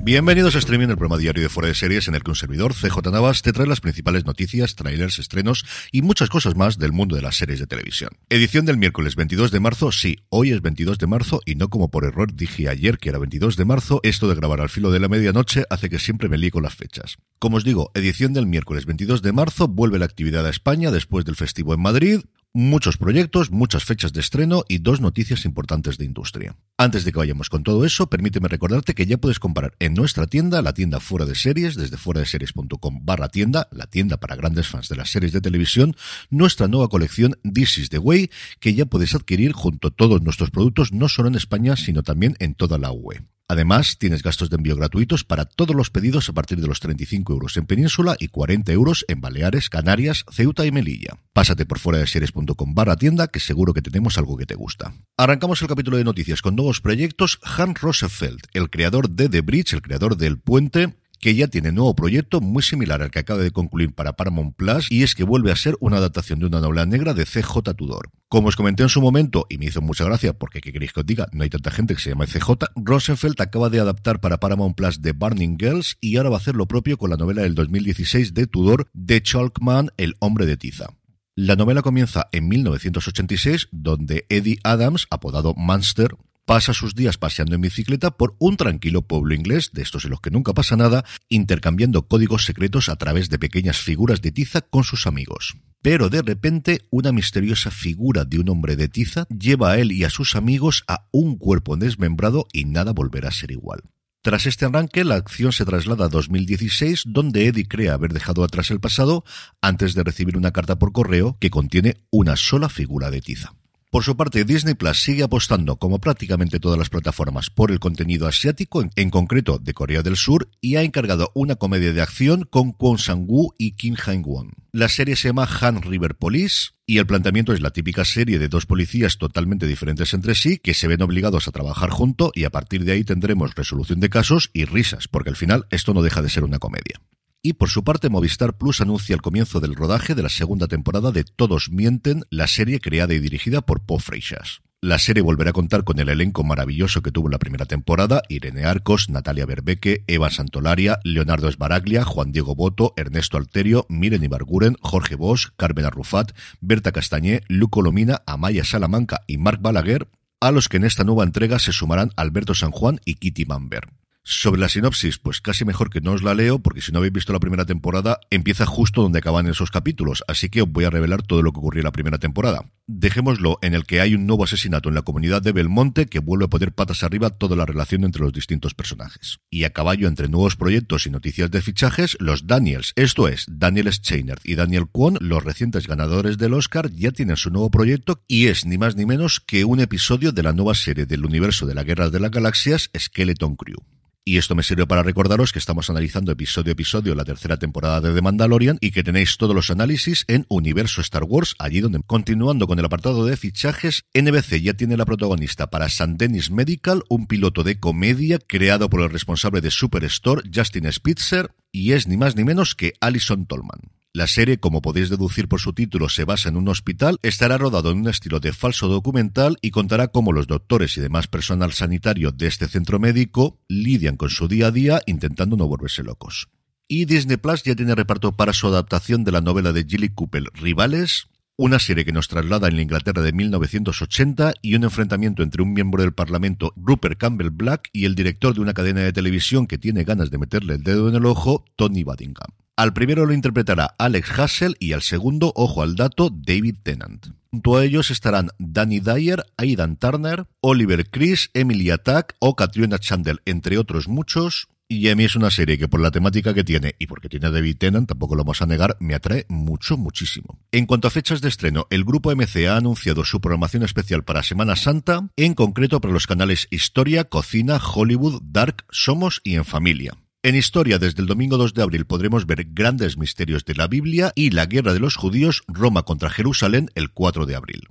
Bienvenidos a Streaming, el programa diario de Fuera de Series en el que un servidor, CJ Navas, te trae las principales noticias, trailers, estrenos y muchas cosas más del mundo de las series de televisión. Edición del miércoles 22 de marzo, sí, hoy es 22 de marzo y no como por error dije ayer que era 22 de marzo, esto de grabar al filo de la medianoche hace que siempre me líe con las fechas. Como os digo, edición del miércoles 22 de marzo, vuelve la actividad a España después del festivo en Madrid, muchos proyectos, muchas fechas de estreno y dos noticias importantes de industria. Antes de que vayamos con todo eso, permíteme recordarte que ya puedes comprar en nuestra tienda, la tienda fuera de series, desde fuera de series.com barra tienda, la tienda para grandes fans de las series de televisión, nuestra nueva colección This is the Way, que ya puedes adquirir junto a todos nuestros productos, no solo en España, sino también en toda la UE. Además, tienes gastos de envío gratuitos para todos los pedidos a partir de los 35 euros en Península y 40 euros en Baleares, Canarias, Ceuta y Melilla. Pásate por fuera de series.com barra tienda que seguro que tenemos algo que te gusta. Arrancamos el capítulo de noticias con nuevos proyectos. Hans Rosenfeld, el creador de The Bridge, el creador del puente, que ya tiene nuevo proyecto muy similar al que acaba de concluir para Paramount Plus y es que vuelve a ser una adaptación de una novela negra de CJ Tudor. Como os comenté en su momento, y me hizo mucha gracia porque qué queréis que os diga, no hay tanta gente que se llama CJ, Rosenfeld acaba de adaptar para Paramount Plus The Burning Girls y ahora va a hacer lo propio con la novela del 2016 de Tudor de Chalkman, El hombre de tiza. La novela comienza en 1986, donde Eddie Adams, apodado Monster, pasa sus días paseando en bicicleta por un tranquilo pueblo inglés, de estos en los que nunca pasa nada, intercambiando códigos secretos a través de pequeñas figuras de tiza con sus amigos. Pero de repente, una misteriosa figura de un hombre de tiza lleva a él y a sus amigos a un cuerpo desmembrado y nada volverá a ser igual. Tras este arranque, la acción se traslada a 2016, donde Eddie cree haber dejado atrás el pasado antes de recibir una carta por correo que contiene una sola figura de tiza. Por su parte, Disney Plus sigue apostando, como prácticamente todas las plataformas, por el contenido asiático, en concreto de Corea del Sur, y ha encargado una comedia de acción con Kwon Sang-woo y Kim Hae-won. La serie se llama Han River Police y el planteamiento es la típica serie de dos policías totalmente diferentes entre sí que se ven obligados a trabajar junto y a partir de ahí tendremos resolución de casos y risas, porque al final esto no deja de ser una comedia. Y por su parte, Movistar Plus anuncia el comienzo del rodaje de la segunda temporada de Todos Mienten, la serie creada y dirigida por Po Freixas. La serie volverá a contar con el elenco maravilloso que tuvo en la primera temporada, Irene Arcos, Natalia Berbeque, Eva Santolaria, Leonardo Esbaraglia, Juan Diego Boto, Ernesto Alterio, Miren Ibarguren, Jorge Bosch, Carmen Arrufat, Berta Castañé, Luco Lomina, Amaya Salamanca y Marc Balaguer, a los que en esta nueva entrega se sumarán Alberto San Juan y Kitty Mamber. Sobre la sinopsis, pues casi mejor que no os la leo, porque si no habéis visto la primera temporada, empieza justo donde acaban esos capítulos, así que os voy a revelar todo lo que ocurrió en la primera temporada. Dejémoslo en el que hay un nuevo asesinato en la comunidad de Belmonte que vuelve a poner patas arriba toda la relación entre los distintos personajes. Y a caballo entre nuevos proyectos y noticias de fichajes, los Daniels, esto es, Daniel Scheiner y Daniel Kwon, los recientes ganadores del Oscar, ya tienen su nuevo proyecto y es ni más ni menos que un episodio de la nueva serie del universo de la Guerra de las Galaxias, Skeleton Crew. Y esto me sirve para recordaros que estamos analizando episodio a episodio la tercera temporada de The Mandalorian y que tenéis todos los análisis en Universo Star Wars, allí donde, continuando con el apartado de fichajes, NBC ya tiene la protagonista para San Denis Medical, un piloto de comedia creado por el responsable de Superstore, Justin Spitzer, y es ni más ni menos que Alison Tolman. La serie, como podéis deducir por su título, se basa en un hospital, estará rodado en un estilo de falso documental y contará cómo los doctores y demás personal sanitario de este centro médico lidian con su día a día intentando no volverse locos. Y Disney Plus ya tiene reparto para su adaptación de la novela de Gilly Cooper, Rivales, una serie que nos traslada en la Inglaterra de 1980 y un enfrentamiento entre un miembro del Parlamento, Rupert Campbell Black, y el director de una cadena de televisión que tiene ganas de meterle el dedo en el ojo, Tony Buddingham. Al primero lo interpretará Alex Hassel y al segundo, ojo al dato, David Tennant. Junto a ellos estarán Danny Dyer, Aidan Turner, Oliver Chris, Emilia Tack o Katrina Chandler, entre otros muchos. Y a mí es una serie que por la temática que tiene y porque tiene a David Tennant, tampoco lo vamos a negar, me atrae mucho, muchísimo. En cuanto a fechas de estreno, el grupo MC ha anunciado su programación especial para Semana Santa, en concreto para los canales Historia, Cocina, Hollywood, Dark, Somos y En Familia. En historia, desde el domingo 2 de abril podremos ver grandes misterios de la Biblia y la guerra de los judíos, Roma contra Jerusalén, el 4 de abril.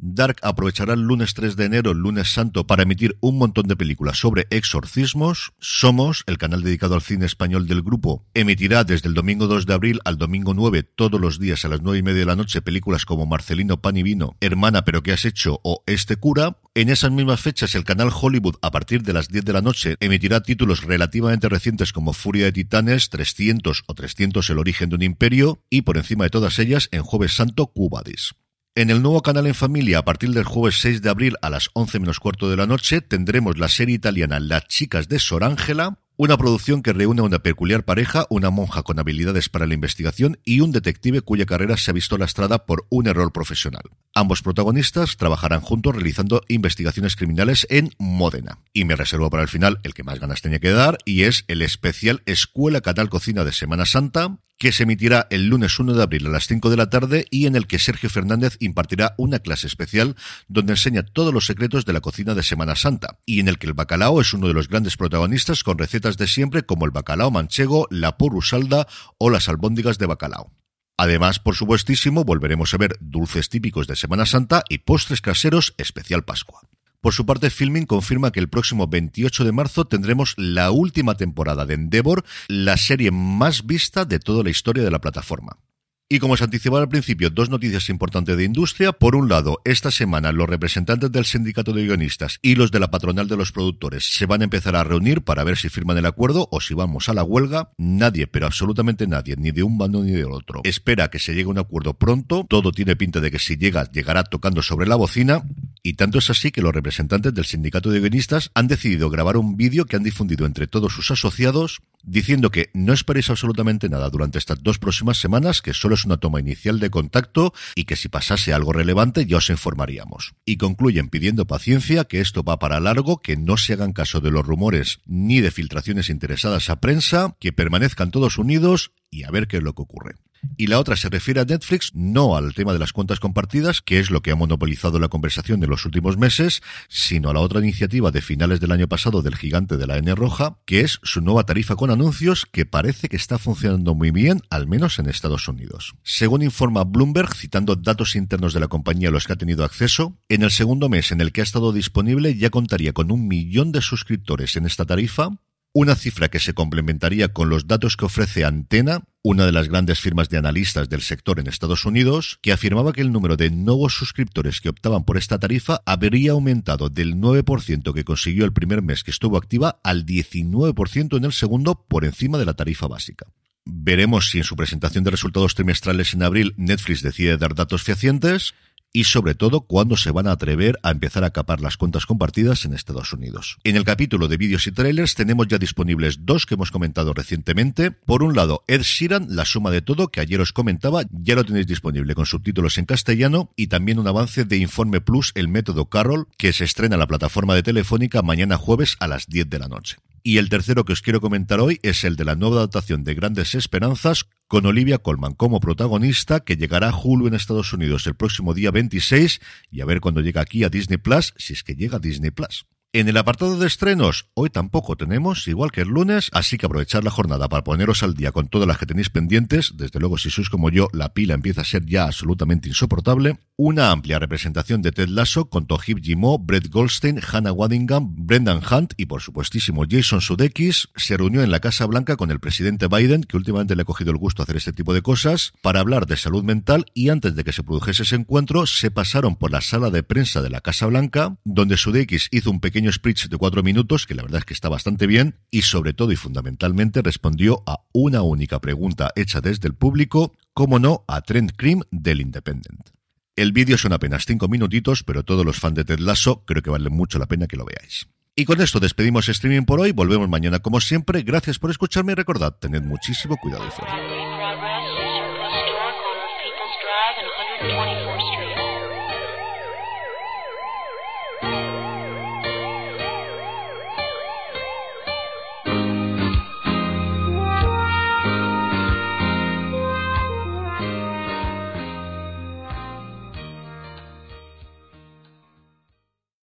Dark aprovechará el lunes 3 de enero, el lunes santo, para emitir un montón de películas sobre exorcismos. Somos, el canal dedicado al cine español del grupo, emitirá desde el domingo 2 de abril al domingo 9, todos los días a las 9 y media de la noche, películas como Marcelino Pan y Vino, Hermana, pero ¿qué has hecho? o Este cura. En esas mismas fechas, el canal Hollywood, a partir de las 10 de la noche, emitirá títulos relativamente recientes como Furia de Titanes, 300 o 300 El origen de un imperio, y por encima de todas ellas, en Jueves Santo, Cubadis. En el nuevo canal en familia, a partir del jueves 6 de abril a las 11 menos cuarto de la noche, tendremos la serie italiana Las chicas de Sor Ángela, una producción que reúne a una peculiar pareja, una monja con habilidades para la investigación y un detective cuya carrera se ha visto lastrada por un error profesional. Ambos protagonistas trabajarán juntos realizando investigaciones criminales en Módena. Y me reservo para el final el que más ganas tenía que dar, y es el especial Escuela Canal Cocina de Semana Santa, que se emitirá el lunes 1 de abril a las 5 de la tarde y en el que Sergio Fernández impartirá una clase especial donde enseña todos los secretos de la cocina de Semana Santa y en el que el bacalao es uno de los grandes protagonistas con recetas de siempre como el bacalao manchego, la porrusalda o las albóndigas de bacalao. Además, por supuestísimo, volveremos a ver dulces típicos de Semana Santa y postres caseros especial Pascua. Por su parte, Filming confirma que el próximo 28 de marzo tendremos la última temporada de Endeavor, la serie más vista de toda la historia de la plataforma. Y como se anticipaba al principio, dos noticias importantes de industria. Por un lado, esta semana los representantes del sindicato de guionistas y los de la patronal de los productores se van a empezar a reunir para ver si firman el acuerdo o si vamos a la huelga. Nadie, pero absolutamente nadie, ni de un bando ni del otro, espera que se llegue a un acuerdo pronto. Todo tiene pinta de que si llega, llegará tocando sobre la bocina. Y tanto es así que los representantes del sindicato de guionistas han decidido grabar un vídeo que han difundido entre todos sus asociados diciendo que no esperéis absolutamente nada durante estas dos próximas semanas, que solo es una toma inicial de contacto y que si pasase algo relevante ya os informaríamos. Y concluyen pidiendo paciencia, que esto va para largo, que no se hagan caso de los rumores ni de filtraciones interesadas a prensa, que permanezcan todos unidos y a ver qué es lo que ocurre. Y la otra se refiere a Netflix, no al tema de las cuentas compartidas, que es lo que ha monopolizado la conversación en los últimos meses, sino a la otra iniciativa de finales del año pasado del gigante de la N roja, que es su nueva tarifa con anuncios que parece que está funcionando muy bien, al menos en Estados Unidos. Según informa Bloomberg, citando datos internos de la compañía a los que ha tenido acceso, en el segundo mes en el que ha estado disponible ya contaría con un millón de suscriptores en esta tarifa, una cifra que se complementaría con los datos que ofrece Antena, una de las grandes firmas de analistas del sector en Estados Unidos, que afirmaba que el número de nuevos suscriptores que optaban por esta tarifa habría aumentado del 9% que consiguió el primer mes que estuvo activa al 19% en el segundo por encima de la tarifa básica. Veremos si en su presentación de resultados trimestrales en abril Netflix decide dar datos fehacientes y sobre todo cuándo se van a atrever a empezar a capar las cuentas compartidas en Estados Unidos. En el capítulo de vídeos y trailers tenemos ya disponibles dos que hemos comentado recientemente. Por un lado, Ed Sheeran, La suma de todo, que ayer os comentaba, ya lo tenéis disponible con subtítulos en castellano y también un avance de Informe Plus, el método Carol, que se estrena en la plataforma de Telefónica mañana jueves a las 10 de la noche. Y el tercero que os quiero comentar hoy es el de la nueva adaptación de Grandes Esperanzas con Olivia Colman como protagonista que llegará a Hulu en Estados Unidos el próximo día 26 y a ver cuando llega aquí a Disney Plus, si es que llega a Disney Plus. En el apartado de estrenos, hoy tampoco tenemos, igual que el lunes, así que aprovechar la jornada para poneros al día con todas las que tenéis pendientes. Desde luego, si sois como yo, la pila empieza a ser ya absolutamente insoportable. Una amplia representación de Ted Lasso con Tohib Jimo, Brett Goldstein, Hannah Waddingham, Brendan Hunt y, por supuestísimo, Jason Sudeikis se reunió en la Casa Blanca con el presidente Biden, que últimamente le ha cogido el gusto hacer este tipo de cosas, para hablar de salud mental y antes de que se produjese ese encuentro, se pasaron por la sala de prensa de la Casa Blanca, donde Sudeikis hizo un pequeño pequeño speech de cuatro minutos, que la verdad es que está bastante bien, y sobre todo y fundamentalmente respondió a una única pregunta hecha desde el público, como no, a Trent Cream del Independent. El vídeo son apenas cinco minutitos, pero todos los fans de Ted Lasso creo que vale mucho la pena que lo veáis. Y con esto despedimos streaming por hoy, volvemos mañana como siempre, gracias por escucharme y recordad, tened muchísimo cuidado.